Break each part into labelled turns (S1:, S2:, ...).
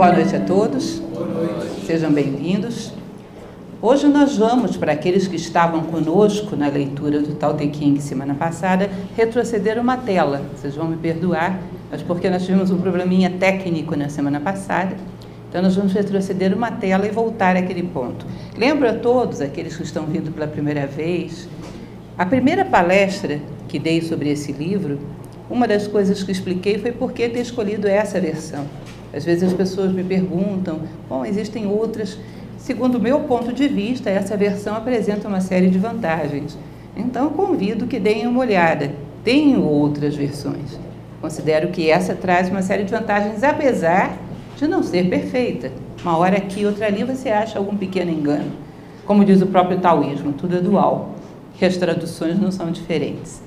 S1: Boa noite a todos. Sejam bem-vindos. Hoje nós vamos, para aqueles que estavam conosco na leitura do Tao Te King semana passada, retroceder uma tela. Vocês vão me perdoar, mas porque nós tivemos um probleminha técnico na semana passada. Então nós vamos retroceder uma tela e voltar àquele ponto. Lembro a todos, aqueles que estão vindo pela primeira vez, a primeira palestra que dei sobre esse livro, uma das coisas que expliquei foi por que ter escolhido essa versão. Às vezes as pessoas me perguntam, bom, existem outras. Segundo o meu ponto de vista, essa versão apresenta uma série de vantagens. Então, convido que deem uma olhada. Tenho outras versões. Considero que essa traz uma série de vantagens, apesar de não ser perfeita. Uma hora aqui, outra ali, você acha algum pequeno engano. Como diz o próprio taoísmo, tudo é dual, que as traduções não são diferentes.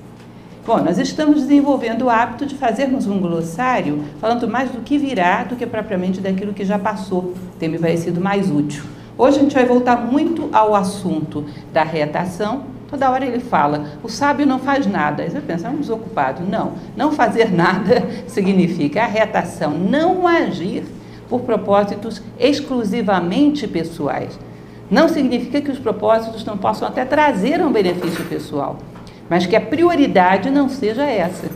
S1: Bom, nós estamos desenvolvendo o hábito de fazermos um glossário falando mais do que virá do que propriamente daquilo que já passou. Tem me parecido mais útil. Hoje a gente vai voltar muito ao assunto da reatação. Toda hora ele fala, o sábio não faz nada. Aí você pensa, é um desocupado. Não, não fazer nada significa a reatação, não agir por propósitos exclusivamente pessoais. Não significa que os propósitos não possam até trazer um benefício pessoal mas que a prioridade não seja essa.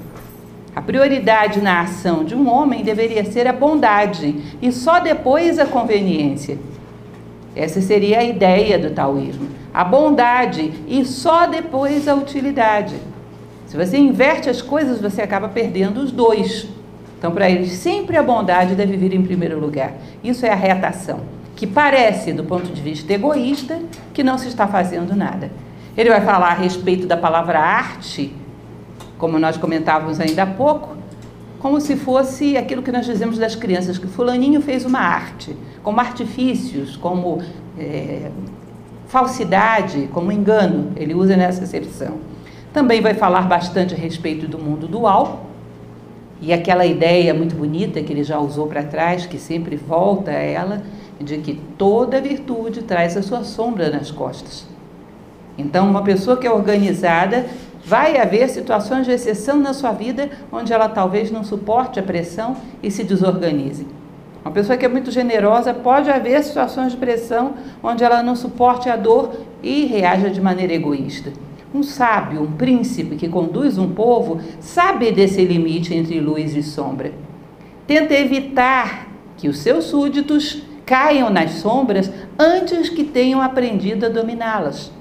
S1: A prioridade na ação de um homem deveria ser a bondade e só depois a conveniência. Essa seria a ideia do taoísmo. A bondade e só depois a utilidade. Se você inverte as coisas, você acaba perdendo os dois. Então, para eles, sempre a bondade deve vir em primeiro lugar. Isso é a retação, que parece, do ponto de vista egoísta, que não se está fazendo nada. Ele vai falar a respeito da palavra arte, como nós comentávamos ainda há pouco, como se fosse aquilo que nós dizemos das crianças, que fulaninho fez uma arte, como artifícios, como é, falsidade, como engano. Ele usa nessa acepção. Também vai falar bastante a respeito do mundo dual, e aquela ideia muito bonita que ele já usou para trás, que sempre volta a ela, de que toda virtude traz a sua sombra nas costas. Então, uma pessoa que é organizada, vai haver situações de exceção na sua vida onde ela talvez não suporte a pressão e se desorganize. Uma pessoa que é muito generosa, pode haver situações de pressão onde ela não suporte a dor e reaja de maneira egoísta. Um sábio, um príncipe que conduz um povo, sabe desse limite entre luz e sombra. Tenta evitar que os seus súditos caiam nas sombras antes que tenham aprendido a dominá-las.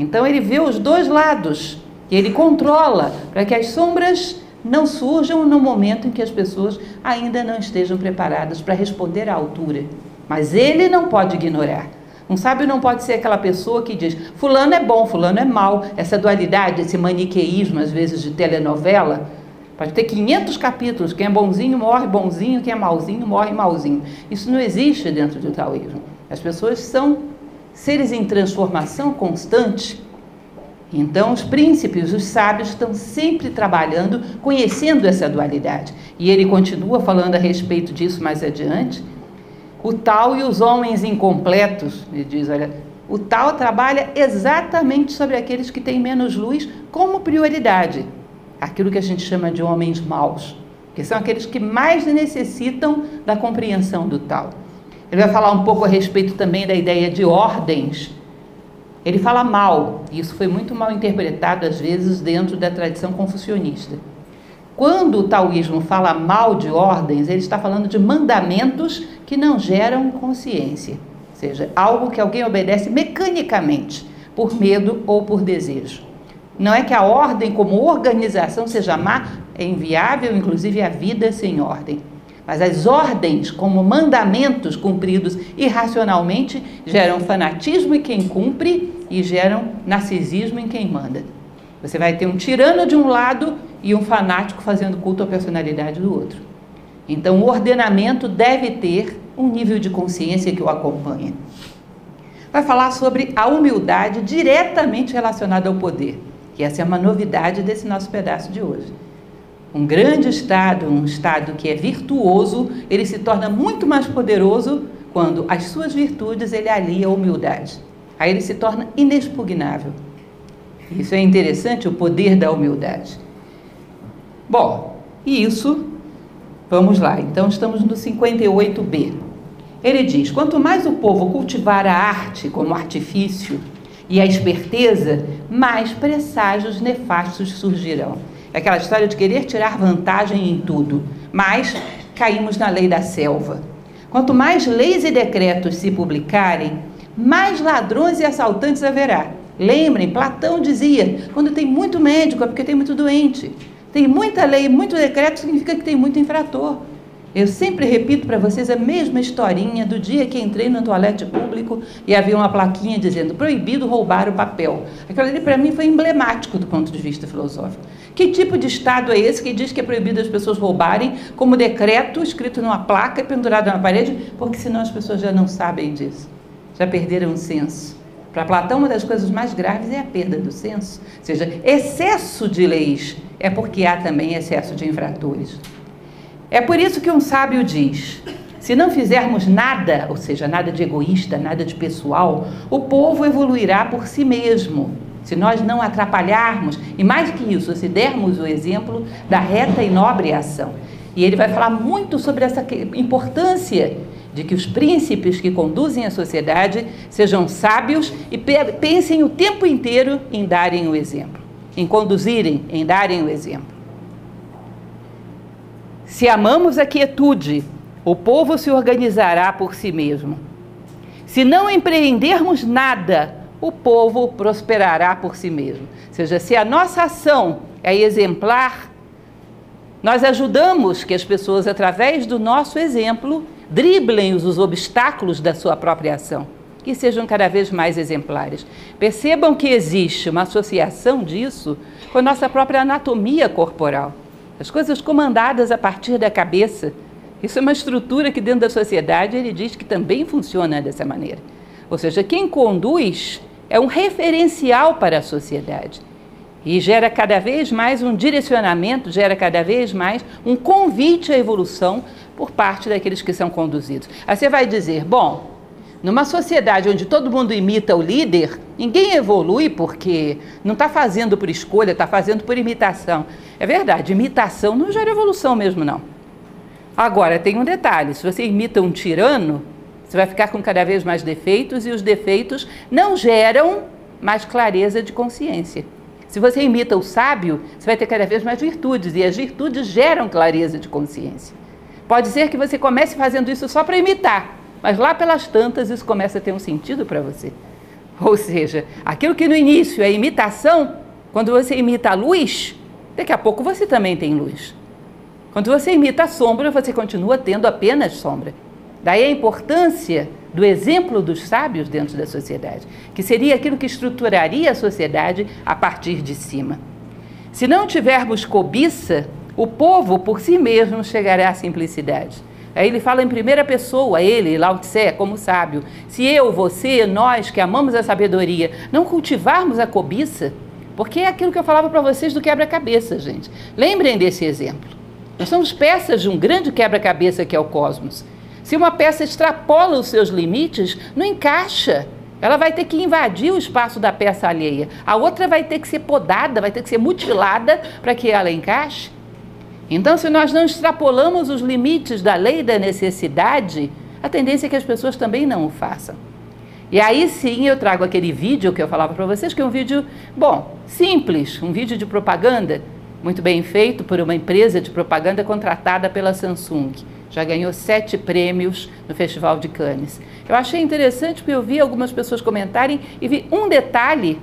S1: Então ele vê os dois lados ele controla para que as sombras não surjam no momento em que as pessoas ainda não estejam preparadas para responder à altura. Mas ele não pode ignorar. Um sábio não pode ser aquela pessoa que diz: Fulano é bom, Fulano é mal. Essa dualidade, esse maniqueísmo, às vezes, de telenovela. Pode ter 500 capítulos. Quem é bonzinho morre bonzinho, quem é malzinho morre malzinho. Isso não existe dentro do taoísmo. As pessoas são seres em transformação constante. Então, os príncipes, os sábios, estão sempre trabalhando, conhecendo essa dualidade. E ele continua falando a respeito disso mais adiante. O tal e os homens incompletos, ele diz: olha, o tal trabalha exatamente sobre aqueles que têm menos luz como prioridade. Aquilo que a gente chama de homens maus, que são aqueles que mais necessitam da compreensão do tal. Ele vai falar um pouco a respeito também da ideia de ordens. Ele fala mal, e isso foi muito mal interpretado às vezes dentro da tradição confucionista. Quando o taoísmo fala mal de ordens, ele está falando de mandamentos que não geram consciência, ou seja, algo que alguém obedece mecanicamente, por medo ou por desejo. Não é que a ordem como organização seja má, é inviável, inclusive a vida sem ordem. Mas as ordens, como mandamentos cumpridos irracionalmente, geram fanatismo em quem cumpre e geram narcisismo em quem manda. Você vai ter um tirano de um lado e um fanático fazendo culto à personalidade do outro. Então, o ordenamento deve ter um nível de consciência que o acompanha. Vai falar sobre a humildade diretamente relacionada ao poder, que essa é uma novidade desse nosso pedaço de hoje. Um grande Estado, um Estado que é virtuoso, ele se torna muito mais poderoso quando as suas virtudes ele alia a humildade. Aí ele se torna inexpugnável. Isso é interessante, o poder da humildade. Bom, e isso, vamos lá. Então estamos no 58b. Ele diz: quanto mais o povo cultivar a arte como artifício e a esperteza, mais presságios nefastos surgirão. Aquela história de querer tirar vantagem em tudo, mas caímos na lei da selva. Quanto mais leis e decretos se publicarem, mais ladrões e assaltantes haverá. Lembrem, Platão dizia: quando tem muito médico é porque tem muito doente. Tem muita lei, muito decreto, significa que tem muito infrator. Eu sempre repito para vocês a mesma historinha do dia que entrei no toalete público e havia uma plaquinha dizendo proibido roubar o papel. Aquilo ali para mim foi emblemático do ponto de vista filosófico. Que tipo de Estado é esse que diz que é proibido as pessoas roubarem como decreto escrito numa placa e pendurado na parede? Porque senão as pessoas já não sabem disso, já perderam o senso. Para Platão, uma das coisas mais graves é a perda do senso. Ou seja, excesso de leis é porque há também excesso de infratores. É por isso que um sábio diz: se não fizermos nada, ou seja, nada de egoísta, nada de pessoal, o povo evoluirá por si mesmo. Se nós não atrapalharmos, e mais que isso, se dermos o exemplo da reta e nobre ação. E ele vai falar muito sobre essa importância de que os príncipes que conduzem a sociedade sejam sábios e pensem o tempo inteiro em darem o exemplo, em conduzirem, em darem o exemplo. Se amamos a quietude, o povo se organizará por si mesmo. Se não empreendermos nada, o povo prosperará por si mesmo. Ou seja, se a nossa ação é exemplar, nós ajudamos que as pessoas, através do nosso exemplo, driblem os obstáculos da sua própria ação e sejam cada vez mais exemplares. Percebam que existe uma associação disso com a nossa própria anatomia corporal as coisas comandadas a partir da cabeça. Isso é uma estrutura que dentro da sociedade ele diz que também funciona dessa maneira. Ou seja, quem conduz é um referencial para a sociedade e gera cada vez mais um direcionamento, gera cada vez mais um convite à evolução por parte daqueles que são conduzidos. Aí você vai dizer, bom, numa sociedade onde todo mundo imita o líder, ninguém evolui porque não está fazendo por escolha, está fazendo por imitação. É verdade, imitação não gera evolução mesmo, não. Agora, tem um detalhe: se você imita um tirano, você vai ficar com cada vez mais defeitos e os defeitos não geram mais clareza de consciência. Se você imita o sábio, você vai ter cada vez mais virtudes e as virtudes geram clareza de consciência. Pode ser que você comece fazendo isso só para imitar, mas lá pelas tantas isso começa a ter um sentido para você. Ou seja, aquilo que no início é imitação, quando você imita a luz, daqui a pouco você também tem luz. Quando você imita a sombra, você continua tendo apenas sombra. Daí a importância do exemplo dos sábios dentro da sociedade, que seria aquilo que estruturaria a sociedade a partir de cima. Se não tivermos cobiça, o povo por si mesmo chegará à simplicidade. Aí ele fala em primeira pessoa, ele, Lao Tse, como sábio. Se eu, você, nós que amamos a sabedoria, não cultivarmos a cobiça, porque é aquilo que eu falava para vocês do quebra-cabeça, gente. Lembrem desse exemplo. Nós somos peças de um grande quebra-cabeça que é o cosmos. Se uma peça extrapola os seus limites, não encaixa. Ela vai ter que invadir o espaço da peça alheia. A outra vai ter que ser podada, vai ter que ser mutilada para que ela encaixe. Então, se nós não extrapolamos os limites da lei da necessidade, a tendência é que as pessoas também não o façam. E aí sim eu trago aquele vídeo que eu falava para vocês, que é um vídeo, bom, simples, um vídeo de propaganda, muito bem feito por uma empresa de propaganda contratada pela Samsung. Já ganhou sete prêmios no Festival de Cannes. Eu achei interessante porque eu vi algumas pessoas comentarem e vi um detalhe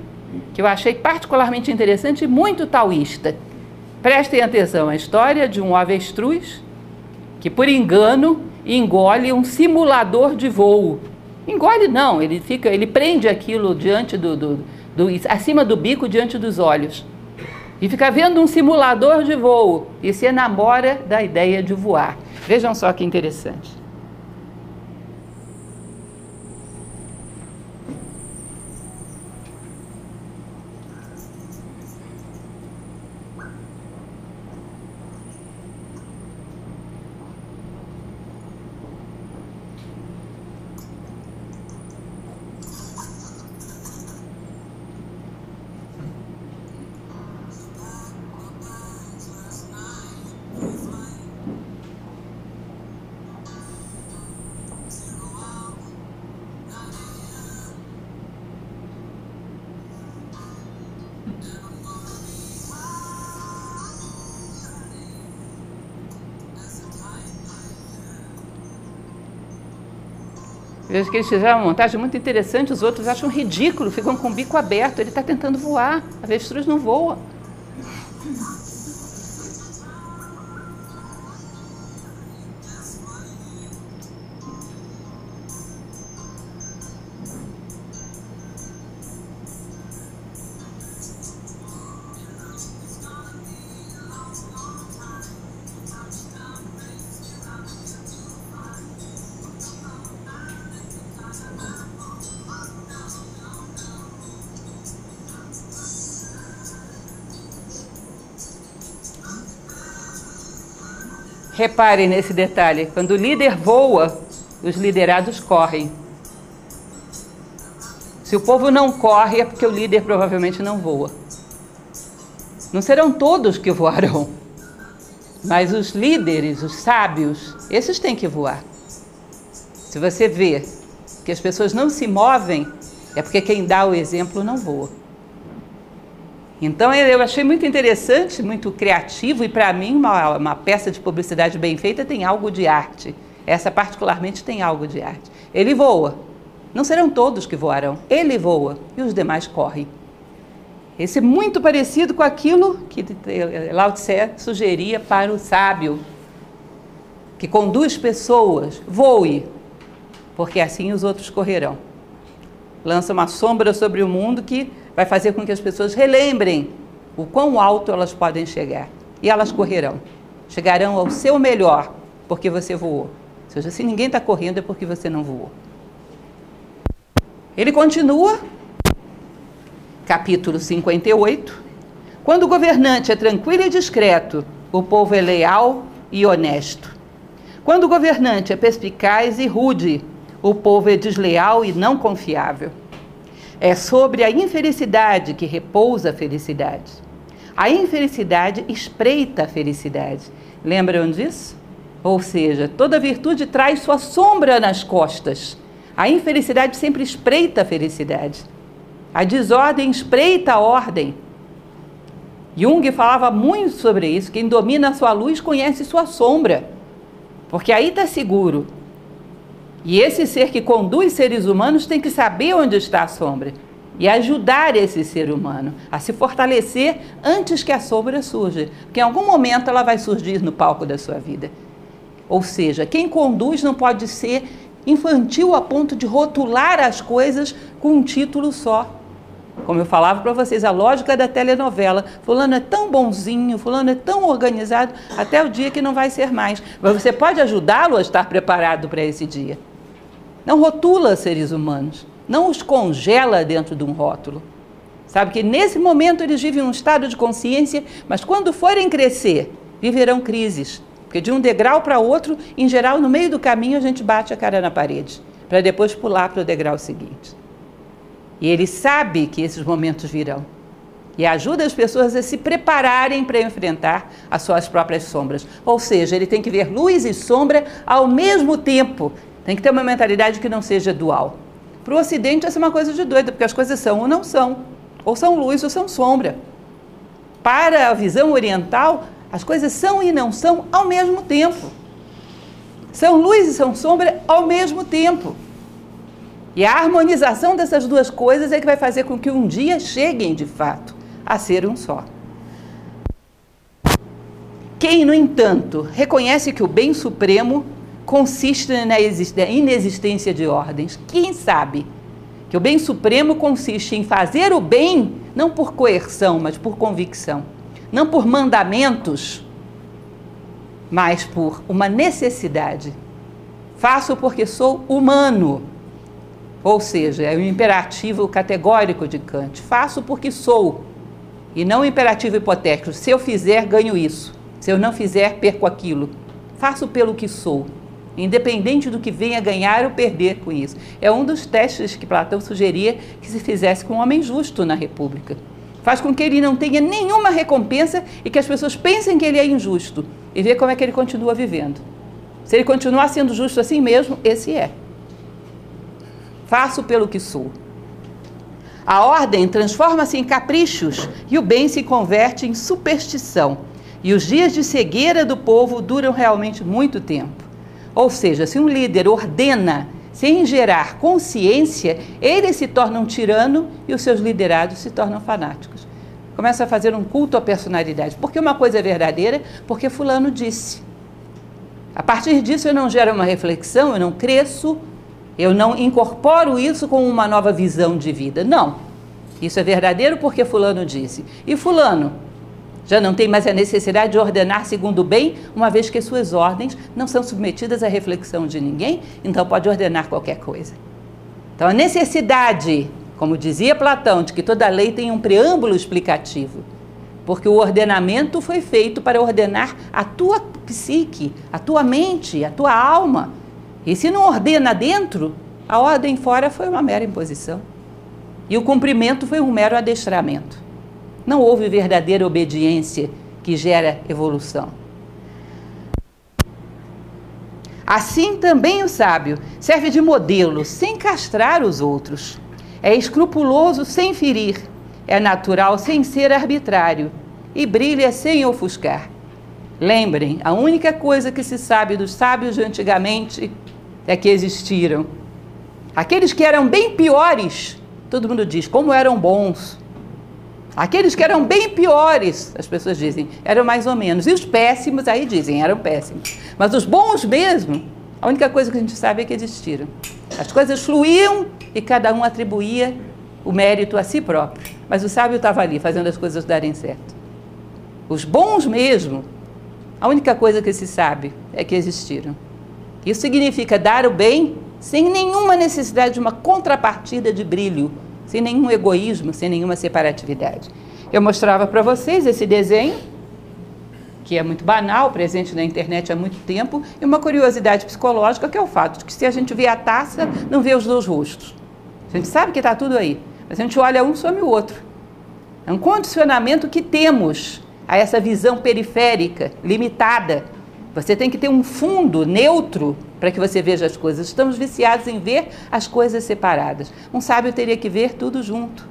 S1: que eu achei particularmente interessante e muito taoísta Prestem atenção, a história de um avestruz que, por engano, engole um simulador de voo. Engole não, ele fica, ele prende aquilo diante do, do, do acima do bico, diante dos olhos. E fica vendo um simulador de voo e se enamora da ideia de voar. Vejam só que interessante. Vejo que eles fizeram uma montagem muito interessante, os outros acham ridículo, ficam com o bico aberto. Ele está tentando voar, a avestruz não voa. Reparem nesse detalhe: quando o líder voa, os liderados correm. Se o povo não corre, é porque o líder provavelmente não voa. Não serão todos que voarão, mas os líderes, os sábios, esses têm que voar. Se você vê que as pessoas não se movem, é porque quem dá o exemplo não voa. Então eu achei muito interessante, muito criativo e para mim uma, uma, peça de publicidade bem feita tem algo de arte. Essa particularmente tem algo de arte. Ele voa. Não serão todos que voarão. Ele voa e os demais correm. Esse é muito parecido com aquilo que Lao Tse sugeria para o sábio, que conduz pessoas, voe, porque assim os outros correrão. Lança uma sombra sobre o mundo que vai fazer com que as pessoas relembrem o quão alto elas podem chegar. E elas correrão. Chegarão ao seu melhor, porque você voou. Ou seja, se ninguém está correndo, é porque você não voou. Ele continua, capítulo 58. Quando o governante é tranquilo e discreto, o povo é leal e honesto. Quando o governante é perspicaz e rude, o povo é desleal e não confiável. É sobre a infelicidade que repousa a felicidade. A infelicidade espreita a felicidade. Lembram disso? Ou seja, toda virtude traz sua sombra nas costas. A infelicidade sempre espreita a felicidade. A desordem espreita a ordem. Jung falava muito sobre isso. Quem domina a sua luz conhece sua sombra. Porque aí está seguro. E esse ser que conduz seres humanos tem que saber onde está a sombra e ajudar esse ser humano a se fortalecer antes que a sombra surja, porque em algum momento ela vai surgir no palco da sua vida. Ou seja, quem conduz não pode ser infantil a ponto de rotular as coisas com um título só. Como eu falava para vocês, a lógica da telenovela. Fulano é tão bonzinho, fulano é tão organizado, até o dia que não vai ser mais. Mas você pode ajudá-lo a estar preparado para esse dia. Não rotula seres humanos, não os congela dentro de um rótulo. Sabe que nesse momento eles vivem um estado de consciência, mas quando forem crescer, viverão crises. Porque de um degrau para outro, em geral, no meio do caminho, a gente bate a cara na parede, para depois pular para o degrau seguinte. E ele sabe que esses momentos virão. E ajuda as pessoas a se prepararem para enfrentar as suas próprias sombras. Ou seja, ele tem que ver luz e sombra ao mesmo tempo tem que ter uma mentalidade que não seja dual. Para o Ocidente, essa é uma coisa de doida, porque as coisas são ou não são. Ou são luz ou são sombra. Para a visão oriental, as coisas são e não são ao mesmo tempo. São luz e são sombra ao mesmo tempo. E a harmonização dessas duas coisas é que vai fazer com que um dia cheguem, de fato, a ser um só. Quem, no entanto, reconhece que o bem supremo consiste na inexistência de ordens. Quem sabe que o bem supremo consiste em fazer o bem não por coerção, mas por convicção, não por mandamentos, mas por uma necessidade. Faço porque sou humano. Ou seja, é o imperativo categórico de Kant. Faço porque sou. E não o imperativo hipotético. Se eu fizer, ganho isso. Se eu não fizer, perco aquilo. Faço pelo que sou independente do que venha ganhar ou perder com isso. É um dos testes que Platão sugeria que se fizesse com um homem justo na República. Faz com que ele não tenha nenhuma recompensa e que as pessoas pensem que ele é injusto e ver como é que ele continua vivendo. Se ele continuar sendo justo assim mesmo, esse é. Faço pelo que sou. A ordem transforma-se em caprichos e o bem se converte em superstição. E os dias de cegueira do povo duram realmente muito tempo. Ou seja, se um líder ordena sem gerar consciência, ele se torna um tirano e os seus liderados se tornam fanáticos. Começa a fazer um culto à personalidade. Porque uma coisa é verdadeira, porque fulano disse. A partir disso eu não gero uma reflexão, eu não cresço, eu não incorporo isso com uma nova visão de vida. Não. Isso é verdadeiro porque fulano disse. E fulano já não tem mais a necessidade de ordenar segundo o bem, uma vez que suas ordens não são submetidas à reflexão de ninguém, então pode ordenar qualquer coisa. Então a necessidade, como dizia Platão, de que toda lei tem um preâmbulo explicativo, porque o ordenamento foi feito para ordenar a tua psique, a tua mente, a tua alma. E se não ordena dentro, a ordem fora foi uma mera imposição. E o cumprimento foi um mero adestramento. Não houve verdadeira obediência que gera evolução. Assim também o sábio serve de modelo sem castrar os outros. É escrupuloso sem ferir, é natural sem ser arbitrário e brilha sem ofuscar. Lembrem, a única coisa que se sabe dos sábios de antigamente é que existiram. Aqueles que eram bem piores, todo mundo diz como eram bons. Aqueles que eram bem piores, as pessoas dizem, eram mais ou menos. E os péssimos, aí dizem, eram péssimos. Mas os bons mesmo, a única coisa que a gente sabe é que existiram. As coisas fluíam e cada um atribuía o mérito a si próprio. Mas o sábio estava ali, fazendo as coisas darem certo. Os bons mesmo, a única coisa que se sabe é que existiram. Isso significa dar o bem sem nenhuma necessidade de uma contrapartida de brilho sem nenhum egoísmo, sem nenhuma separatividade. Eu mostrava para vocês esse desenho, que é muito banal, presente na internet há muito tempo, e uma curiosidade psicológica que é o fato de que se a gente vê a taça, não vê os dois rostos. A gente sabe que está tudo aí, mas a gente olha um sobre o outro. É um condicionamento que temos a essa visão periférica, limitada. Você tem que ter um fundo neutro para que você veja as coisas. Estamos viciados em ver as coisas separadas. Um sábio teria que ver tudo junto.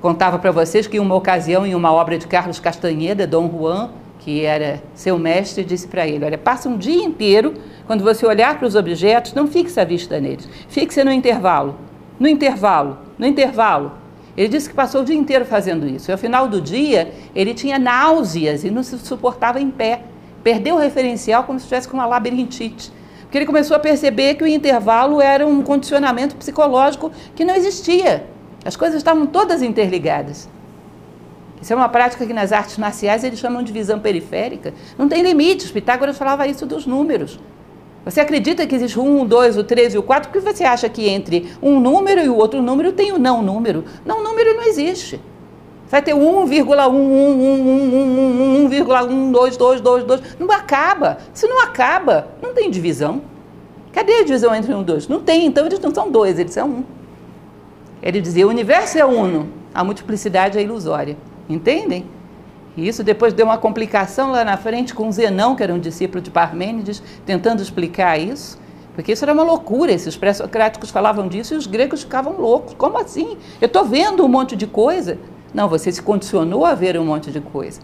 S1: Contava para vocês que em uma ocasião, em uma obra de Carlos Castanheda, Dom Juan, que era seu mestre, disse para ele: Olha, passa um dia inteiro, quando você olhar para os objetos, não fixe a vista neles, fixe no intervalo, no intervalo, no intervalo. Ele disse que passou o dia inteiro fazendo isso. E ao final do dia, ele tinha náuseas e não se suportava em pé. Perdeu o referencial como se estivesse com uma labirintite. Porque ele começou a perceber que o intervalo era um condicionamento psicológico que não existia. As coisas estavam todas interligadas. Isso é uma prática que nas artes marciais eles chamam de visão periférica. Não tem limites. Pitágoras falava isso dos números. Você acredita que existe um, dois, o três e o quatro? Porque você acha que entre um número e o outro número tem o não número. Não número não existe. Vai ter 1,1111111,12222. Não acaba. Se não acaba, não tem divisão. Cadê a divisão entre um e dois? Não tem, então eles não são dois, eles são um. Ele dizia: o universo é uno, a multiplicidade é ilusória. Entendem? E isso depois deu uma complicação lá na frente com Zenão, que era um discípulo de Parmênides, tentando explicar isso. Porque isso era uma loucura, esses pré-socráticos falavam disso e os gregos ficavam loucos. Como assim? Eu estou vendo um monte de coisa. Não, você se condicionou a ver um monte de coisa.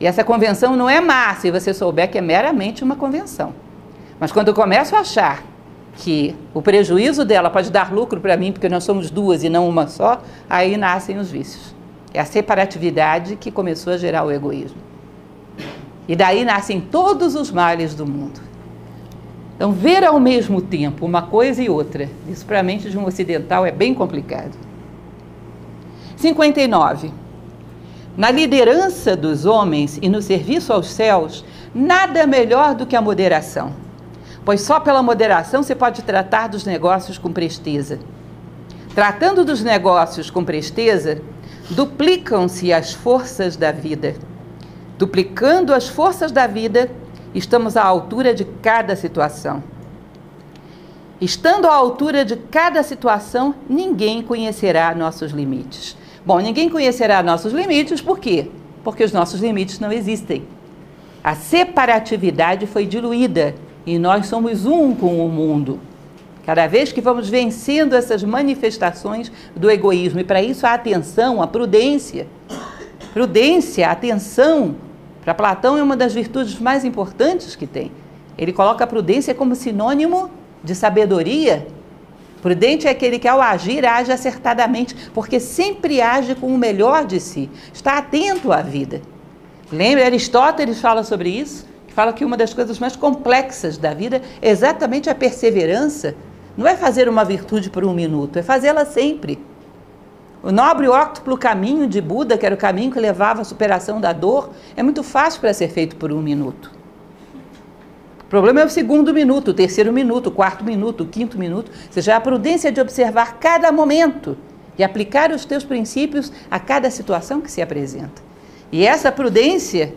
S1: E essa convenção não é má, se você souber que é meramente uma convenção. Mas quando eu começo a achar que o prejuízo dela pode dar lucro para mim, porque nós somos duas e não uma só, aí nascem os vícios. É a separatividade que começou a gerar o egoísmo. E daí nascem todos os males do mundo. Então, ver ao mesmo tempo uma coisa e outra, isso para a mente de um ocidental é bem complicado. 59. Na liderança dos homens e no serviço aos céus, nada melhor do que a moderação, pois só pela moderação se pode tratar dos negócios com presteza. Tratando dos negócios com presteza, duplicam-se as forças da vida. Duplicando as forças da vida, estamos à altura de cada situação. Estando à altura de cada situação, ninguém conhecerá nossos limites. Bom, ninguém conhecerá nossos limites, por quê? Porque os nossos limites não existem. A separatividade foi diluída e nós somos um com o mundo. Cada vez que vamos vencendo essas manifestações do egoísmo, e para isso a atenção, a prudência. Prudência, atenção, para Platão é uma das virtudes mais importantes que tem. Ele coloca a prudência como sinônimo de sabedoria. Prudente é aquele que, ao agir, age acertadamente, porque sempre age com o melhor de si, está atento à vida. Lembra, Aristóteles fala sobre isso, fala que uma das coisas mais complexas da vida é exatamente a perseverança. Não é fazer uma virtude por um minuto, é fazê-la sempre. O nobre óctuplo caminho de Buda, que era o caminho que levava à superação da dor, é muito fácil para ser feito por um minuto. O problema é o segundo minuto, o terceiro minuto, o quarto minuto, o quinto minuto. Ou seja, a prudência de observar cada momento e aplicar os teus princípios a cada situação que se apresenta. E essa prudência,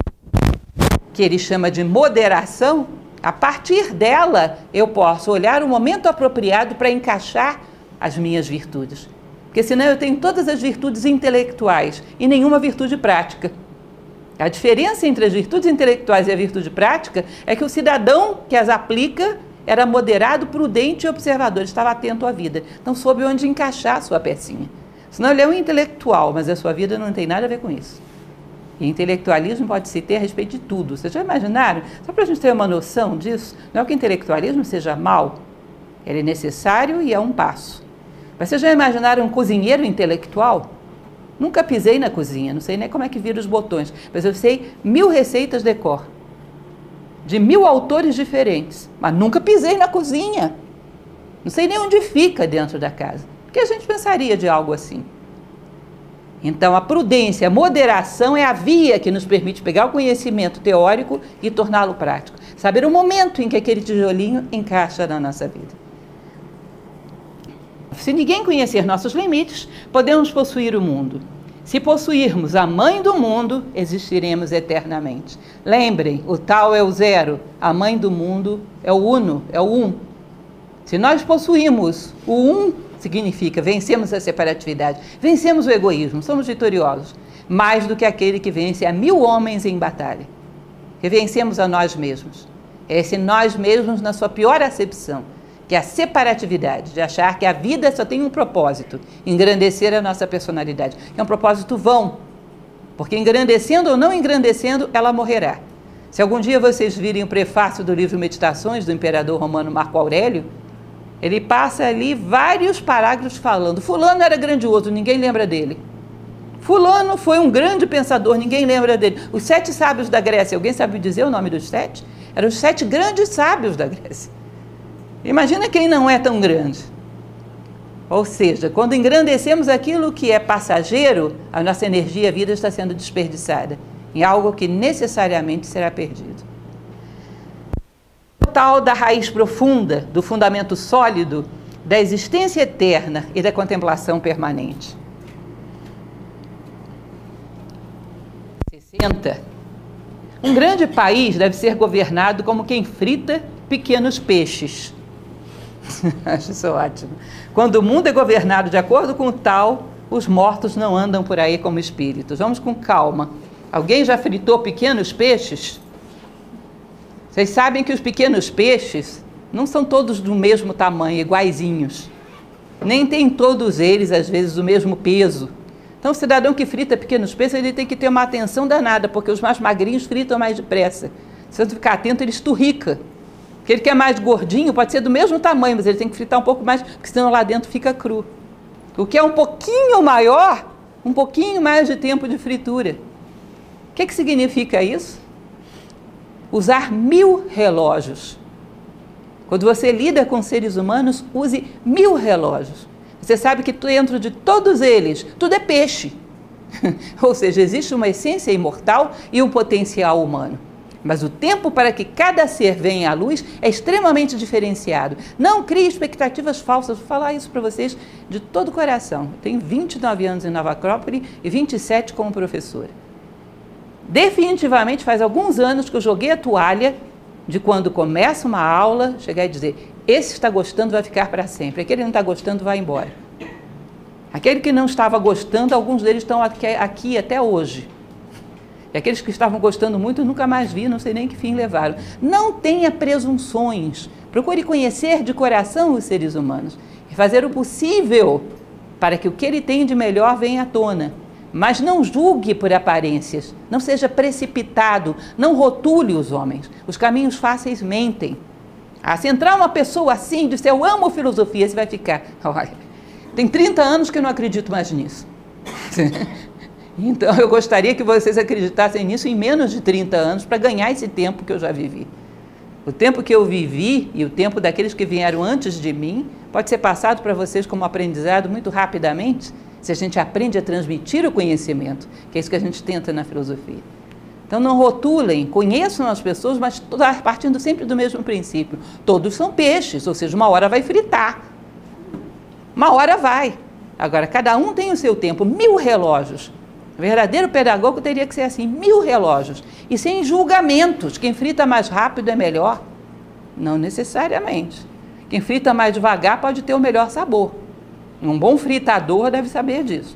S1: que ele chama de moderação, a partir dela eu posso olhar o momento apropriado para encaixar as minhas virtudes. Porque senão eu tenho todas as virtudes intelectuais e nenhuma virtude prática. A diferença entre as virtudes intelectuais e a virtude prática é que o cidadão que as aplica era moderado, prudente e observador, estava atento à vida. Então soube onde encaixar a sua pecinha. Senão ele é um intelectual, mas a sua vida não tem nada a ver com isso. E intelectualismo pode se ter a respeito de tudo. Vocês já imaginaram? Só para a gente ter uma noção disso, não é que intelectualismo seja mal, ele é necessário e é um passo. Mas vocês já imaginaram um cozinheiro intelectual? Nunca pisei na cozinha, não sei nem como é que vira os botões, mas eu sei mil receitas de cor, de mil autores diferentes, mas nunca pisei na cozinha. Não sei nem onde fica dentro da casa. O que a gente pensaria de algo assim? Então, a prudência, a moderação é a via que nos permite pegar o conhecimento teórico e torná-lo prático. Saber o momento em que aquele tijolinho encaixa na nossa vida. Se ninguém conhecer nossos limites, podemos possuir o mundo. Se possuirmos a mãe do mundo, existiremos eternamente. Lembrem, o tal é o zero, a mãe do mundo é o uno, é o um. Se nós possuímos o um, significa vencemos a separatividade, vencemos o egoísmo, somos vitoriosos, mais do que aquele que vence a mil homens em batalha. Que vencemos a nós mesmos. Esse nós mesmos na sua pior acepção que é a separatividade, de achar que a vida só tem um propósito, engrandecer a nossa personalidade. É um propósito vão, porque engrandecendo ou não engrandecendo, ela morrerá. Se algum dia vocês virem o prefácio do livro Meditações do imperador romano Marco Aurélio, ele passa ali vários parágrafos falando: Fulano era grandioso, ninguém lembra dele. Fulano foi um grande pensador, ninguém lembra dele. Os sete sábios da Grécia, alguém sabe dizer o nome dos sete? Eram os sete grandes sábios da Grécia. Imagina quem não é tão grande. Ou seja, quando engrandecemos aquilo que é passageiro, a nossa energia, a vida está sendo desperdiçada em algo que necessariamente será perdido. O tal da raiz profunda, do fundamento sólido, da existência eterna e da contemplação permanente. 60. Um grande país deve ser governado como quem frita pequenos peixes Acho isso ótimo. Quando o mundo é governado de acordo com o tal, os mortos não andam por aí como espíritos. Vamos com calma. Alguém já fritou pequenos peixes? Vocês sabem que os pequenos peixes não são todos do mesmo tamanho, iguaizinhos. Nem tem todos eles, às vezes, o mesmo peso. Então, o cidadão que frita pequenos peixes, ele tem que ter uma atenção danada, porque os mais magrinhos fritam mais depressa. Se você ficar atento, ele esturrica. Que é mais gordinho pode ser do mesmo tamanho, mas ele tem que fritar um pouco mais, porque senão lá dentro fica cru. O que é um pouquinho maior, um pouquinho mais de tempo de fritura. O que, que significa isso? Usar mil relógios. Quando você lida com seres humanos, use mil relógios. Você sabe que dentro de todos eles, tudo é peixe. Ou seja, existe uma essência imortal e um potencial humano. Mas o tempo para que cada ser venha à luz é extremamente diferenciado. Não crie expectativas falsas. Vou falar isso para vocês de todo o coração. Eu tenho 29 anos em Nova Acrópole e 27 como professora. Definitivamente faz alguns anos que eu joguei a toalha de quando começa uma aula, chegar e dizer: esse está gostando, vai ficar para sempre. Aquele que não está gostando, vai embora. Aquele que não estava gostando, alguns deles estão aqui, aqui até hoje. E aqueles que estavam gostando muito nunca mais vi, não sei nem que fim levaram. Não tenha presunções. Procure conhecer de coração os seres humanos e fazer o possível para que o que ele tem de melhor venha à tona. Mas não julgue por aparências, não seja precipitado, não rotule os homens. Os caminhos fáceis mentem. Ah, se entrar uma pessoa assim, dizer eu amo filosofia, você vai ficar, olha, tem 30 anos que eu não acredito mais nisso. Então eu gostaria que vocês acreditassem nisso em menos de 30 anos para ganhar esse tempo que eu já vivi. O tempo que eu vivi e o tempo daqueles que vieram antes de mim pode ser passado para vocês como aprendizado muito rapidamente, se a gente aprende a transmitir o conhecimento, que é isso que a gente tenta na filosofia. Então não rotulem, conheçam as pessoas, mas partindo sempre do mesmo princípio. Todos são peixes, ou seja, uma hora vai fritar. Uma hora vai. Agora, cada um tem o seu tempo, mil relógios. O verdadeiro pedagogo teria que ser assim, mil relógios. E sem julgamentos. Quem frita mais rápido é melhor? Não necessariamente. Quem frita mais devagar pode ter o melhor sabor. Um bom fritador deve saber disso.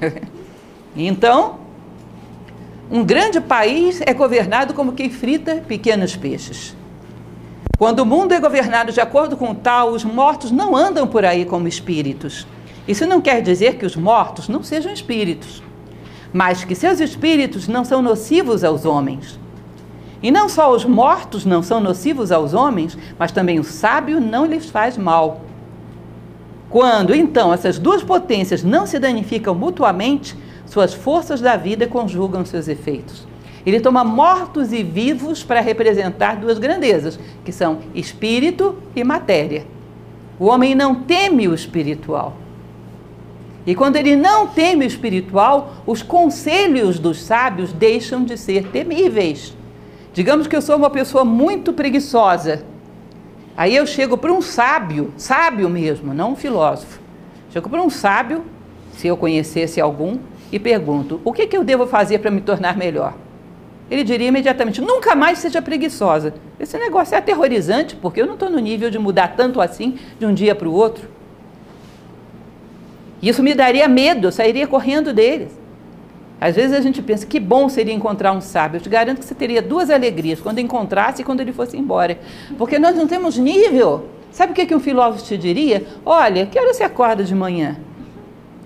S1: então, um grande país é governado como quem frita pequenos peixes. Quando o mundo é governado de acordo com tal, os mortos não andam por aí como espíritos. Isso não quer dizer que os mortos não sejam espíritos, mas que seus espíritos não são nocivos aos homens. E não só os mortos não são nocivos aos homens, mas também o sábio não lhes faz mal. Quando, então, essas duas potências não se danificam mutuamente, suas forças da vida conjugam seus efeitos. Ele toma mortos e vivos para representar duas grandezas, que são espírito e matéria. O homem não teme o espiritual. E quando ele não teme o espiritual, os conselhos dos sábios deixam de ser temíveis. Digamos que eu sou uma pessoa muito preguiçosa. Aí eu chego para um sábio, sábio mesmo, não um filósofo. Chego para um sábio, se eu conhecesse algum, e pergunto: o que, que eu devo fazer para me tornar melhor? Ele diria imediatamente: nunca mais seja preguiçosa. Esse negócio é aterrorizante, porque eu não estou no nível de mudar tanto assim de um dia para o outro. Isso me daria medo, eu sairia correndo deles. Às vezes a gente pensa que bom seria encontrar um sábio. Eu te garanto que você teria duas alegrias, quando encontrasse e quando ele fosse embora. Porque nós não temos nível. Sabe o que, que um filósofo te diria? Olha, que hora você acorda de manhã?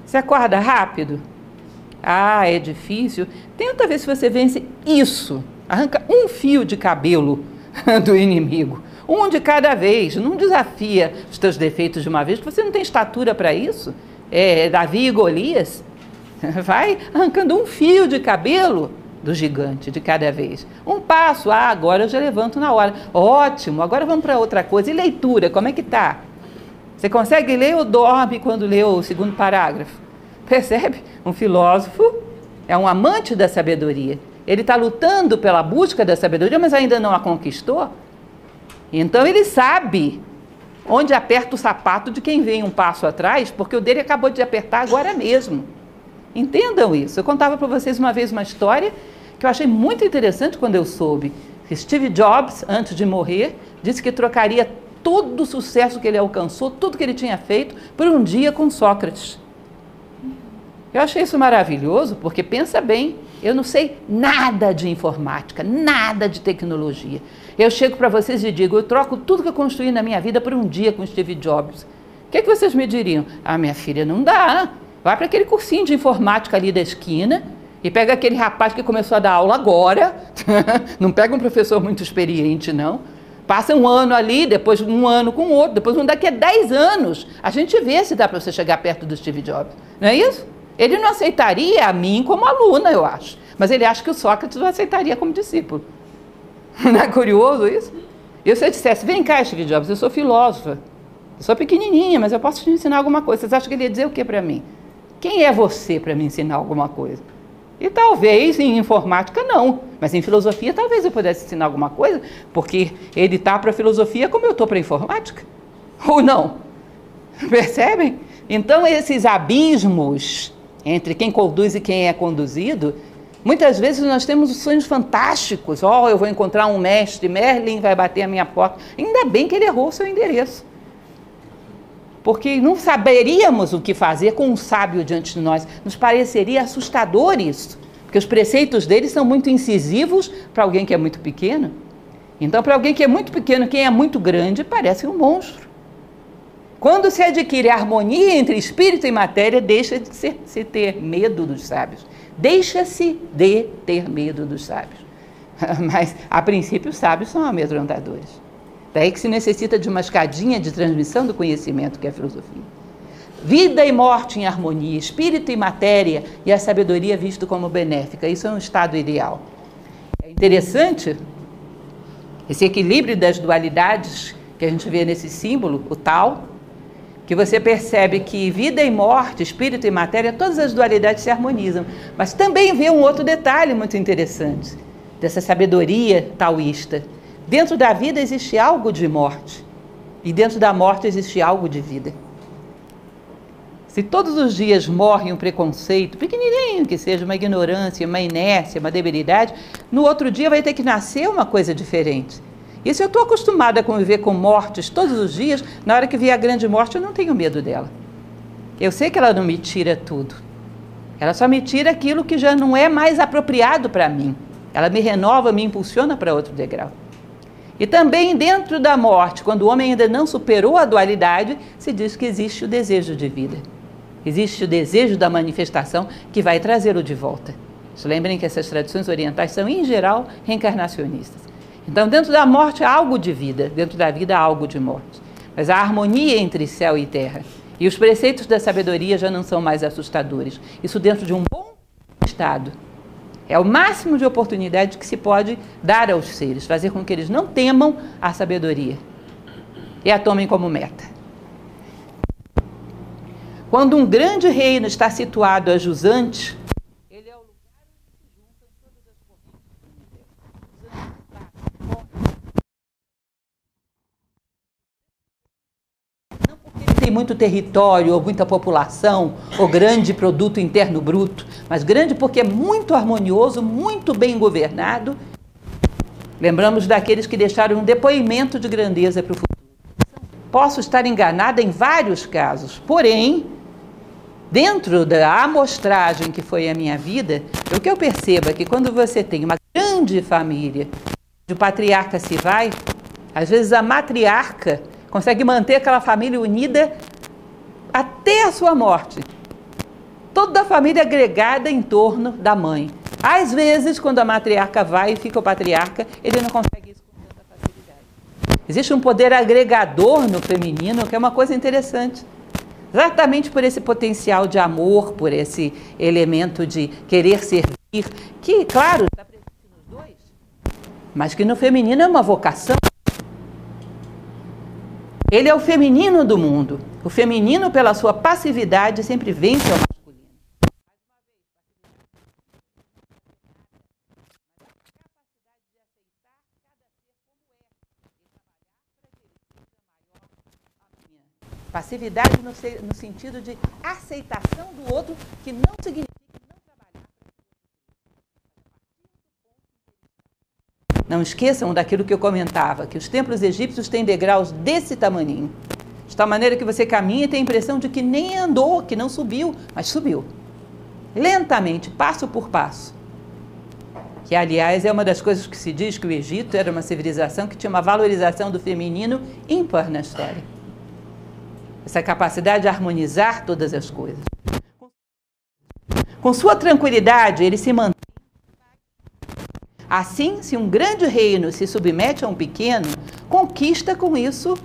S1: Você acorda rápido? Ah, é difícil. Tenta ver se você vence isso. Arranca um fio de cabelo do inimigo. Um de cada vez. Não desafia os teus defeitos de uma vez, porque você não tem estatura para isso. É Davi e Golias. Vai arrancando um fio de cabelo do gigante de cada vez. Um passo, ah, agora eu já levanto na hora. Ótimo, agora vamos para outra coisa. E leitura, como é que tá? Você consegue ler ou dorme quando lê o segundo parágrafo? Percebe? Um filósofo é um amante da sabedoria. Ele está lutando pela busca da sabedoria, mas ainda não a conquistou. Então ele sabe onde aperta o sapato de quem vem um passo atrás, porque o dele acabou de apertar agora mesmo. Entendam isso. Eu contava para vocês uma vez uma história que eu achei muito interessante quando eu soube. Steve Jobs, antes de morrer, disse que trocaria todo o sucesso que ele alcançou, tudo que ele tinha feito, por um dia com Sócrates. Eu achei isso maravilhoso, porque pensa bem, eu não sei nada de informática, nada de tecnologia. Eu chego para vocês e digo, eu troco tudo que eu construí na minha vida por um dia com Steve Jobs. O que, é que vocês me diriam? Ah, minha filha, não dá. Vai para aquele cursinho de informática ali da esquina e pega aquele rapaz que começou a dar aula agora. não pega um professor muito experiente, não. Passa um ano ali, depois um ano com outro, depois um daqui a 10 anos. A gente vê se dá para você chegar perto do Steve Jobs. Não é isso? Ele não aceitaria a mim como aluna, eu acho. Mas ele acha que o Sócrates o aceitaria como discípulo. Não é curioso isso? E se eu dissesse, vem cá, Steve Jobs, eu sou filósofa. Eu sou pequenininha, mas eu posso te ensinar alguma coisa. Vocês acham que ele ia dizer o que para mim? Quem é você para me ensinar alguma coisa? E talvez em informática não, mas em filosofia talvez eu pudesse ensinar alguma coisa, porque ele está para filosofia como eu estou para informática. Ou não? Percebem? Então esses abismos entre quem conduz e quem é conduzido, muitas vezes nós temos sonhos fantásticos. Oh, eu vou encontrar um mestre, Merlin vai bater a minha porta. Ainda bem que ele errou o seu endereço. Porque não saberíamos o que fazer com um sábio diante de nós. Nos pareceria assustador isso. Porque os preceitos dele são muito incisivos para alguém que é muito pequeno. Então, para alguém que é muito pequeno, quem é muito grande, parece um monstro. Quando se adquire harmonia entre espírito e matéria, deixa de se ter medo dos sábios. Deixa-se de ter medo dos sábios. Mas, a princípio, os sábios são amedrontadores. Daí que se necessita de uma escadinha de transmissão do conhecimento, que é a filosofia. Vida e morte em harmonia, espírito e matéria, e a sabedoria visto como benéfica. Isso é um estado ideal. É interessante esse equilíbrio das dualidades que a gente vê nesse símbolo, o tal, que você percebe que vida e morte, espírito e matéria, todas as dualidades se harmonizam. Mas também vê um outro detalhe muito interessante dessa sabedoria taoísta. Dentro da vida existe algo de morte e dentro da morte existe algo de vida. Se todos os dias morre um preconceito, pequenininho que seja, uma ignorância, uma inércia, uma debilidade, no outro dia vai ter que nascer uma coisa diferente. E se eu estou acostumada a conviver com mortes todos os dias, na hora que vier a grande morte, eu não tenho medo dela. Eu sei que ela não me tira tudo. Ela só me tira aquilo que já não é mais apropriado para mim. Ela me renova, me impulsiona para outro degrau. E também dentro da morte, quando o homem ainda não superou a dualidade, se diz que existe o desejo de vida. Existe o desejo da manifestação que vai trazê-lo de volta. Lembrem que essas tradições orientais são, em geral, reencarnacionistas. Então, dentro da morte há algo de vida, dentro da vida há algo de morte. Mas a harmonia entre céu e terra. E os preceitos da sabedoria já não são mais assustadores. Isso dentro de um bom estado. É o máximo de oportunidade que se pode dar aos seres, fazer com que eles não temam a sabedoria e a tomem como meta. Quando um grande reino está situado a jusante, tem muito território, ou muita população, ou grande produto interno bruto, mas grande porque é muito harmonioso, muito bem governado. Lembramos daqueles que deixaram um depoimento de grandeza para o futuro. Posso estar enganada em vários casos, porém, dentro da amostragem que foi a minha vida, o que eu percebo é que quando você tem uma grande família, o patriarca se vai, às vezes a matriarca consegue manter aquela família unida até a sua morte. Toda a família agregada em torno da mãe. Às vezes, quando a matriarca vai e fica o patriarca, ele não consegue isso com tanta facilidade. Existe um poder agregador no feminino que é uma coisa interessante. Exatamente por esse potencial de amor, por esse elemento de querer servir, que, claro, está presente nos dois, mas que no feminino é uma vocação. Ele é o feminino do mundo. O feminino, pela sua passividade, sempre vence ao masculino. Passividade no, no sentido de aceitação do outro, que não significa Não esqueçam daquilo que eu comentava, que os templos egípcios têm degraus desse tamaninho. De tal maneira que você caminha e tem a impressão de que nem andou, que não subiu, mas subiu. Lentamente, passo por passo. Que, aliás, é uma das coisas que se diz que o Egito era uma civilização que tinha uma valorização do feminino ímpar na história. Essa capacidade de harmonizar todas as coisas. Com sua tranquilidade, ele se mantém Assim, se um grande reino se submete a um pequeno, conquista com isso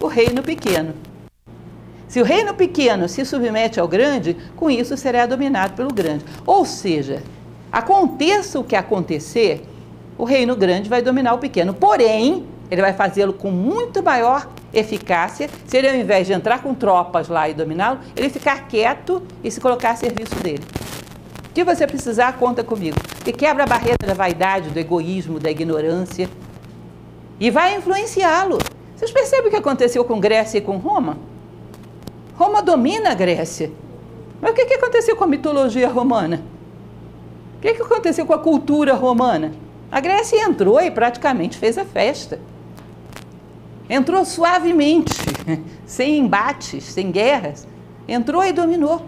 S1: o reino pequeno. Se o reino pequeno se submete ao grande, com isso será dominado pelo grande. Ou seja, aconteça o que acontecer, o reino grande vai dominar o pequeno. Porém, ele vai fazê-lo com muito maior eficácia se ele, ao invés de entrar com tropas lá e dominá-lo, ele ficar quieto e se colocar a serviço dele. O que você precisar, conta comigo. Que quebra a barreira da vaidade, do egoísmo, da ignorância. E vai influenciá-lo. Vocês percebem o que aconteceu com Grécia e com Roma? Roma domina a Grécia. Mas o que aconteceu com a mitologia romana? O que aconteceu com a cultura romana? A Grécia entrou e praticamente fez a festa. Entrou suavemente, sem embates, sem guerras. Entrou e dominou.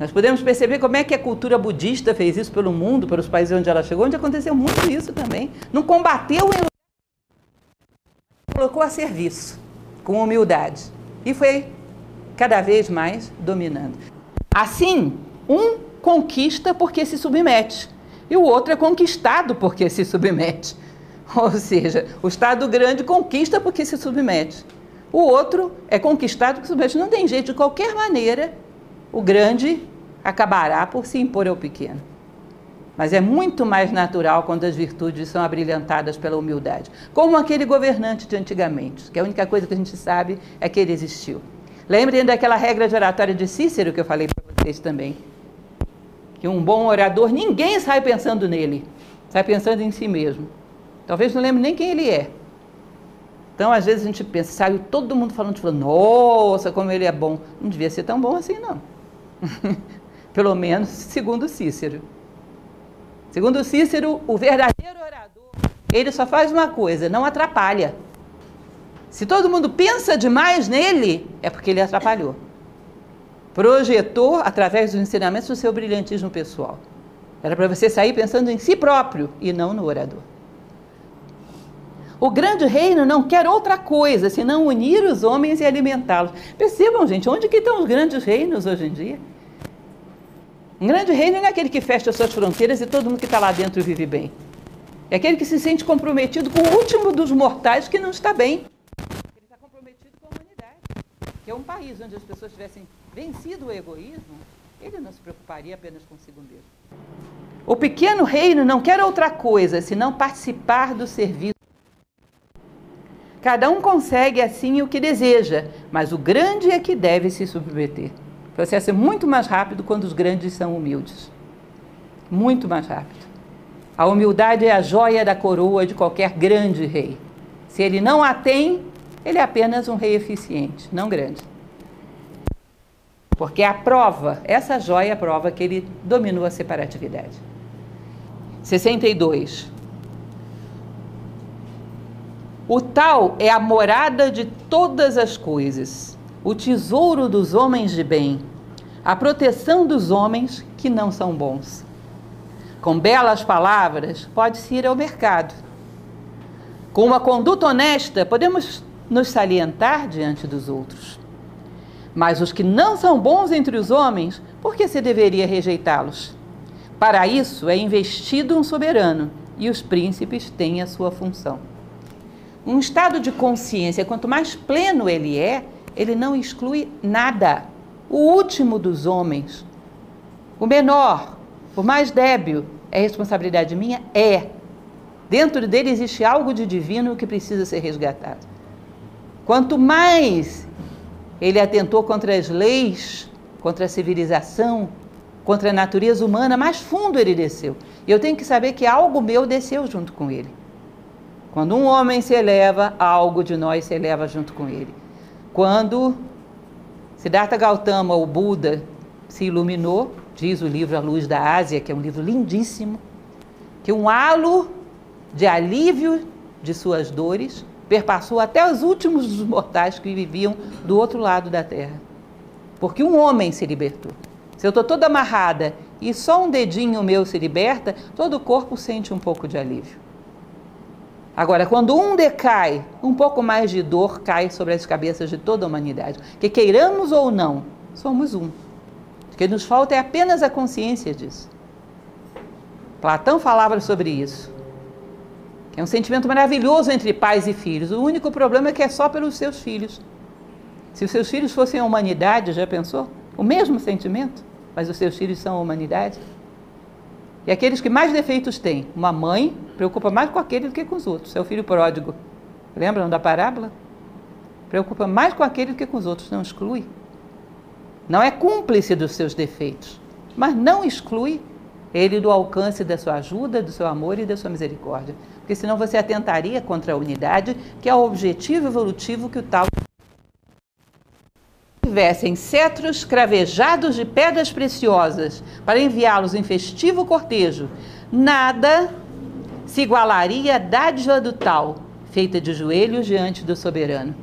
S1: Nós podemos perceber como é que a cultura budista fez isso pelo mundo, pelos países onde ela chegou, onde aconteceu muito isso também. Não combateu em colocou a serviço, com humildade. E foi cada vez mais dominando. Assim, um conquista porque se submete, e o outro é conquistado porque se submete. Ou seja, o Estado grande conquista porque se submete. O outro é conquistado porque se submete. Não tem jeito, de qualquer maneira, o grande acabará por se impor ao pequeno. Mas é muito mais natural quando as virtudes são abrilhantadas pela humildade. Como aquele governante de antigamente, que a única coisa que a gente sabe é que ele existiu. Lembrem daquela regra de oratória de Cícero que eu falei para vocês também. Que um bom orador, ninguém sai pensando nele, sai pensando em si mesmo. Talvez não lembre nem quem ele é. Então, às vezes a gente pensa, saiu todo mundo falando, falando, nossa, como ele é bom. Não devia ser tão bom assim, não. Pelo menos segundo Cícero. Segundo Cícero, o verdadeiro orador, ele só faz uma coisa, não atrapalha. Se todo mundo pensa demais nele, é porque ele atrapalhou. Projetou, através dos ensinamentos, o seu brilhantismo pessoal. Era para você sair pensando em si próprio e não no orador. O grande reino não quer outra coisa senão unir os homens e alimentá-los. Percebam, gente, onde que estão os grandes reinos hoje em dia? Um grande reino não é aquele que fecha suas fronteiras e todo mundo que está lá dentro vive bem. É aquele que se sente comprometido com o último dos mortais que não está bem. Ele está comprometido com a humanidade. Que é um país onde as pessoas tivessem vencido o egoísmo, ele não se preocuparia apenas consigo mesmo. O pequeno reino não quer outra coisa senão participar do serviço Cada um consegue assim o que deseja, mas o grande é que deve se submeter. Processo é muito mais rápido quando os grandes são humildes. Muito mais rápido. A humildade é a joia da coroa de qualquer grande rei. Se ele não a tem, ele é apenas um rei eficiente, não grande. Porque a prova, essa joia é prova que ele dominou a separatividade. 62. O tal é a morada de todas as coisas, o tesouro dos homens de bem, a proteção dos homens que não são bons. Com belas palavras, pode-se ir ao mercado. Com uma conduta honesta, podemos nos salientar diante dos outros. Mas os que não são bons entre os homens, por que se deveria rejeitá-los? Para isso é investido um soberano, e os príncipes têm a sua função. Um estado de consciência, quanto mais pleno ele é, ele não exclui nada. O último dos homens, o menor, o mais débil, é responsabilidade minha? É. Dentro dele existe algo de divino que precisa ser resgatado. Quanto mais ele atentou contra as leis, contra a civilização, contra a natureza humana, mais fundo ele desceu. E eu tenho que saber que algo meu desceu junto com ele. Quando um homem se eleva, algo de nós se eleva junto com ele. Quando Siddhartha Gautama, o Buda, se iluminou, diz o livro A Luz da Ásia, que é um livro lindíssimo, que um halo de alívio de suas dores perpassou até os últimos dos mortais que viviam do outro lado da terra. Porque um homem se libertou. Se eu estou toda amarrada e só um dedinho meu se liberta, todo o corpo sente um pouco de alívio. Agora, quando um decai, um pouco mais de dor cai sobre as cabeças de toda a humanidade. Que queiramos ou não, somos um. O que nos falta é apenas a consciência disso. Platão falava sobre isso. É um sentimento maravilhoso entre pais e filhos. O único problema é que é só pelos seus filhos. Se os seus filhos fossem a humanidade, já pensou? O mesmo sentimento, mas os seus filhos são a humanidade. E aqueles que mais defeitos têm, uma mãe preocupa mais com aquele do que com os outros. É o filho pródigo. Lembram da parábola? Preocupa mais com aquele do que com os outros, não exclui. Não é cúmplice dos seus defeitos, mas não exclui ele do alcance da sua ajuda, do seu amor e da sua misericórdia. Porque senão você atentaria contra a unidade, que é o objetivo evolutivo que o tal tivessem cetros cravejados de pedras preciosas para enviá-los em festivo cortejo, nada se igualaria à dádiva do tal, feita de joelhos diante do soberano.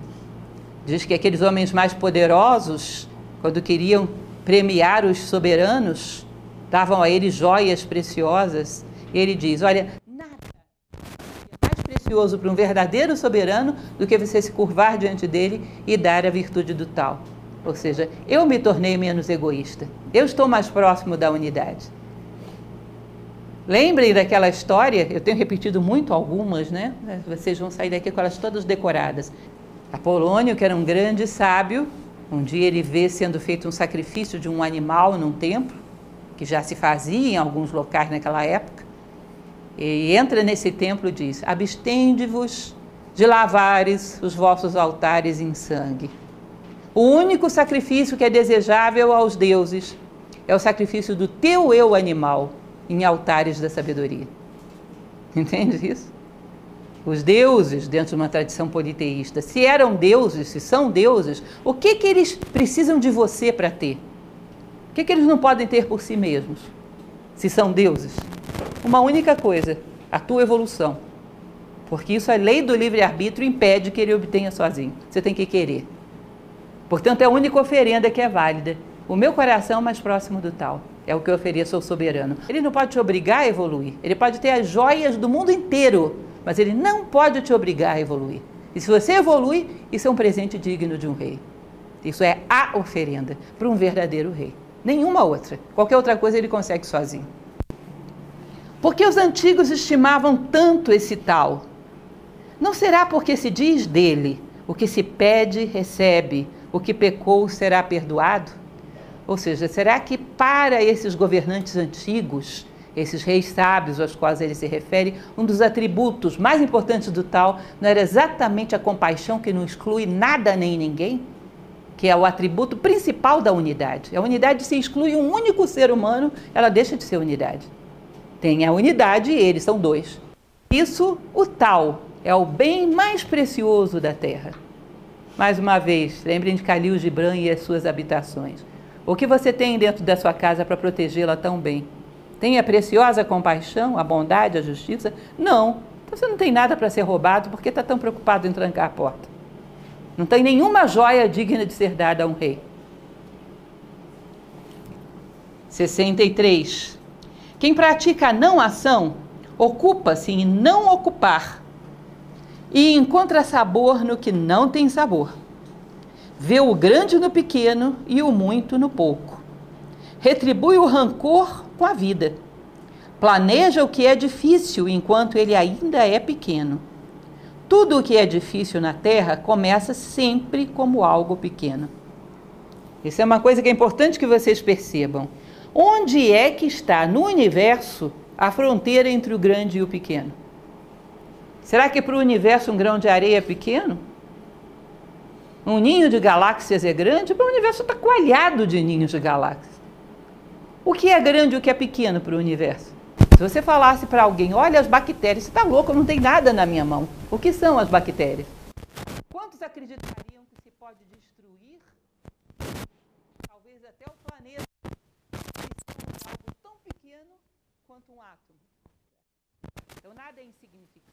S1: Diz que aqueles homens mais poderosos, quando queriam premiar os soberanos, davam a eles joias preciosas. Ele diz: Olha, nada é mais precioso para um verdadeiro soberano do que você se curvar diante dele e dar a virtude do tal. Ou seja, eu me tornei menos egoísta. Eu estou mais próximo da unidade. Lembrem daquela história, eu tenho repetido muito algumas, né? Vocês vão sair daqui com elas todas decoradas. Apolônio, que era um grande sábio, um dia ele vê sendo feito um sacrifício de um animal num templo, que já se fazia em alguns locais naquela época. E entra nesse templo e diz: Abstende-vos de lavares os vossos altares em sangue. O único sacrifício que é desejável aos deuses é o sacrifício do teu eu animal em altares da sabedoria. Entende isso? Os deuses, dentro de uma tradição politeísta, se eram deuses, se são deuses, o que, que eles precisam de você para ter? O que, que eles não podem ter por si mesmos? Se são deuses? Uma única coisa: a tua evolução. Porque isso, a lei do livre-arbítrio impede que ele obtenha sozinho. Você tem que querer. Portanto, é a única oferenda que é válida. O meu coração é mais próximo do tal. É o que eu ofereço ao soberano. Ele não pode te obrigar a evoluir. Ele pode ter as joias do mundo inteiro, mas ele não pode te obrigar a evoluir. E se você evolui, isso é um presente digno de um rei. Isso é a oferenda para um verdadeiro rei. Nenhuma outra. Qualquer outra coisa ele consegue sozinho. Porque os antigos estimavam tanto esse tal? Não será porque se diz dele: o que se pede, recebe, o que pecou será perdoado? Ou seja, será que para esses governantes antigos, esses reis sábios aos quais ele se refere, um dos atributos mais importantes do tal não era exatamente a compaixão que não exclui nada nem ninguém? Que é o atributo principal da unidade. A unidade se exclui um único ser humano, ela deixa de ser unidade. Tem a unidade e eles são dois. Isso, o tal, é o bem mais precioso da terra. Mais uma vez, lembrem de Calil Gibran e as suas habitações. O que você tem dentro da sua casa para protegê-la tão bem? Tem a preciosa compaixão, a bondade, a justiça? Não. Então você não tem nada para ser roubado porque está tão preocupado em trancar a porta. Não tem nenhuma joia digna de ser dada a um rei. 63. Quem pratica a não ação ocupa-se em não ocupar e encontra sabor no que não tem sabor. Vê o grande no pequeno e o muito no pouco. Retribui o rancor com a vida. Planeja o que é difícil enquanto ele ainda é pequeno. Tudo o que é difícil na Terra começa sempre como algo pequeno. Isso é uma coisa que é importante que vocês percebam. Onde é que está no universo a fronteira entre o grande e o pequeno? Será que para o universo um grão de areia é pequeno? Um ninho de galáxias é grande? Para o universo está coalhado de ninhos de galáxias. O que é grande e o que é pequeno para o universo? Se você falasse para alguém, olha as bactérias, você está louco, não tem nada na minha mão. O que são as bactérias? Quantos acreditariam que se pode destruir, talvez até o planeta, algo tão pequeno quanto um átomo? Então nada é insignificante.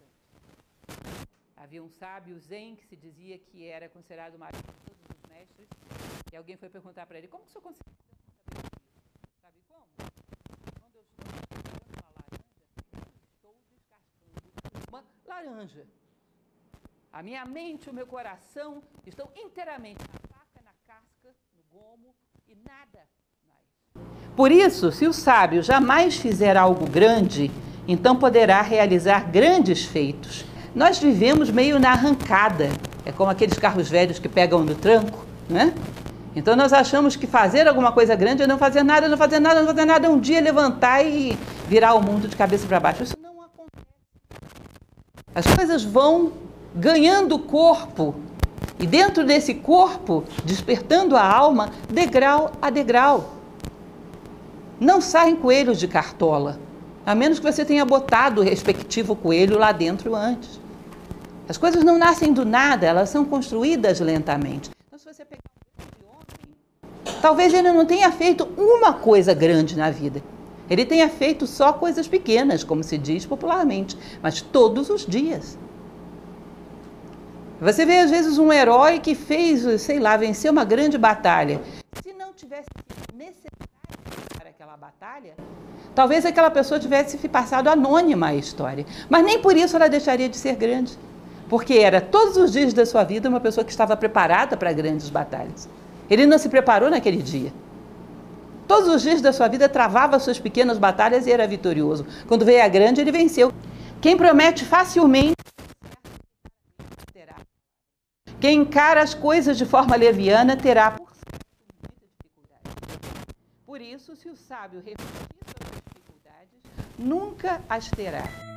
S1: Havia um sábio zen que se dizia que era considerado o maior de todos os mestres, e alguém foi perguntar para ele, como que o senhor consegue saber isso? Sabe como? Quando eu estou descascando uma laranja, eu estou descascando uma laranja. A minha mente e o meu coração estão inteiramente na faca, na casca, no gomo e nada mais. Por isso, se o sábio jamais fizer algo grande, então poderá realizar grandes feitos nós vivemos meio na arrancada, é como aqueles carros velhos que pegam no tranco, né? Então nós achamos que fazer alguma coisa grande é não fazer nada, não fazer nada, não fazer nada, um dia levantar e virar o mundo de cabeça para baixo. Isso não acontece. As coisas vão ganhando corpo e dentro desse corpo, despertando a alma, degrau a degrau. Não saem coelhos de cartola, a menos que você tenha botado o respectivo coelho lá dentro antes. As coisas não nascem do nada, elas são construídas lentamente. Então, se você pegar um homem, talvez ele não tenha feito uma coisa grande na vida. Ele tenha feito só coisas pequenas, como se diz popularmente, mas todos os dias. Você vê às vezes um herói que fez, sei lá, venceu uma grande batalha. Se não tivesse necessário para aquela batalha, talvez aquela pessoa tivesse passado anônima a história. Mas nem por isso ela deixaria de ser grande porque era todos os dias da sua vida uma pessoa que estava preparada para grandes batalhas. Ele não se preparou naquele dia. Todos os dias da sua vida travava suas pequenas batalhas e era vitorioso. Quando veio a grande, ele venceu. Quem promete facilmente terá. Quem encara as coisas de forma leviana terá por muita dificuldade. Por isso, se o sábio refletir sobre as dificuldades, nunca as terá.